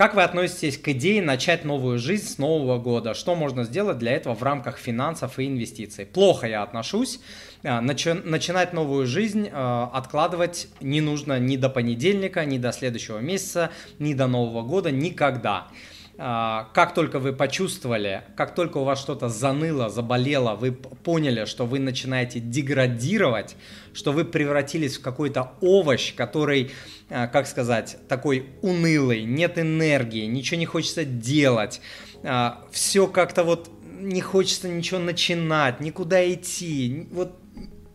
Как вы относитесь к идее начать новую жизнь с Нового года? Что можно сделать для этого в рамках финансов и инвестиций? Плохо я отношусь. А, начи- начинать новую жизнь э, откладывать не нужно ни до понедельника, ни до следующего месяца, ни до Нового года, никогда. А, как только вы почувствовали, как только у вас что-то заныло, заболело, вы поняли, что вы начинаете деградировать, что вы превратились в какой-то овощ, который, а, как сказать, такой унылый, нет энергии, ничего не хочется делать, а, все как-то вот не хочется ничего начинать, никуда идти, вот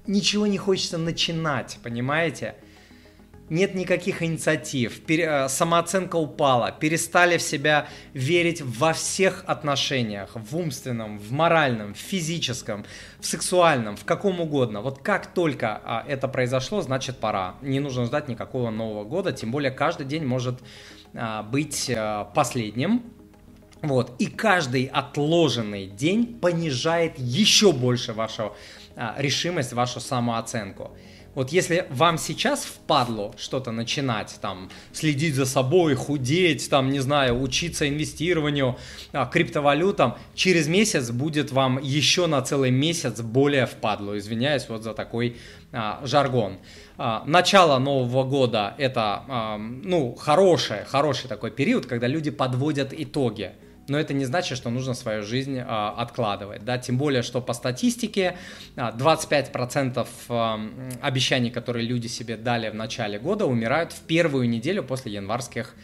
ничего не хочется начинать, понимаете? Нет никаких инициатив, э, самооценка упала, перестали в себя верить во всех отношениях, в умственном, в моральном, в физическом, в сексуальном, в каком угодно. Вот как только а, это произошло, значит пора. Не нужно ждать никакого Нового года, тем более каждый день может а, быть а, последним. Вот. И каждый отложенный день понижает еще больше вашу решимость, вашу самооценку. Вот если вам сейчас впадло что-то начинать, там, следить за собой, худеть, там, не знаю, учиться инвестированию, а, криптовалютам, через месяц будет вам еще на целый месяц более впадло. Извиняюсь вот за такой а, жаргон. А, начало Нового года это, а, ну, хороший, хороший такой период, когда люди подводят итоги но это не значит, что нужно свою жизнь а, откладывать, да, тем более, что по статистике а, 25% а, обещаний, которые люди себе дали в начале года, умирают в первую неделю после январских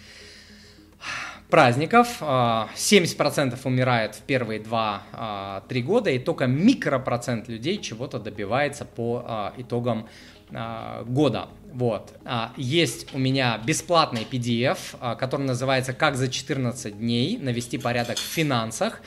праздников, 70% а, умирает в первые 2-3 а, года, и только микропроцент людей чего-то добивается по а, итогам года. Вот. Есть у меня бесплатный PDF, который называется «Как за 14 дней навести порядок в финансах».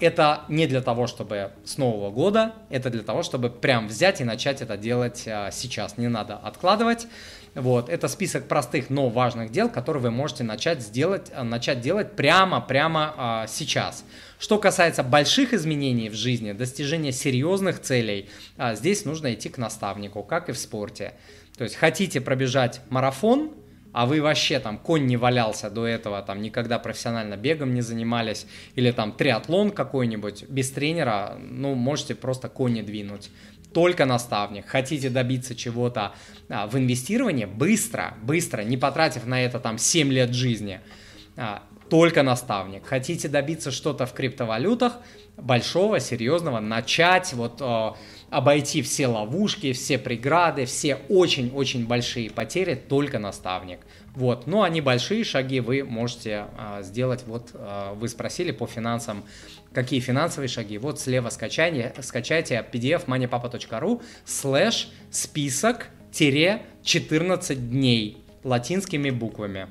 Это не для того, чтобы с Нового года, это для того, чтобы прям взять и начать это делать сейчас. Не надо откладывать. Вот, это список простых, но важных дел, которые вы можете начать, сделать, э, начать делать прямо, прямо а, сейчас. Что касается больших изменений в жизни, достижения серьезных целей, а, здесь нужно идти к наставнику, как и в спорте. То есть хотите пробежать марафон, а вы вообще там конь не валялся до этого, там никогда профессионально бегом не занимались, или там триатлон какой-нибудь без тренера, ну, можете просто кони двинуть только наставник. Хотите добиться чего-то а, в инвестировании быстро, быстро, не потратив на это там 7 лет жизни, а, только наставник. Хотите добиться что-то в криптовалютах, большого, серьезного, начать вот а, обойти все ловушки, все преграды, все очень-очень большие потери, только наставник. Вот, но они большие шаги вы можете а, сделать. Вот а, вы спросили по финансам, какие финансовые шаги. Вот слева скачайте, скачайте pdf moneypapa.ru слэш список тире 14 дней латинскими буквами.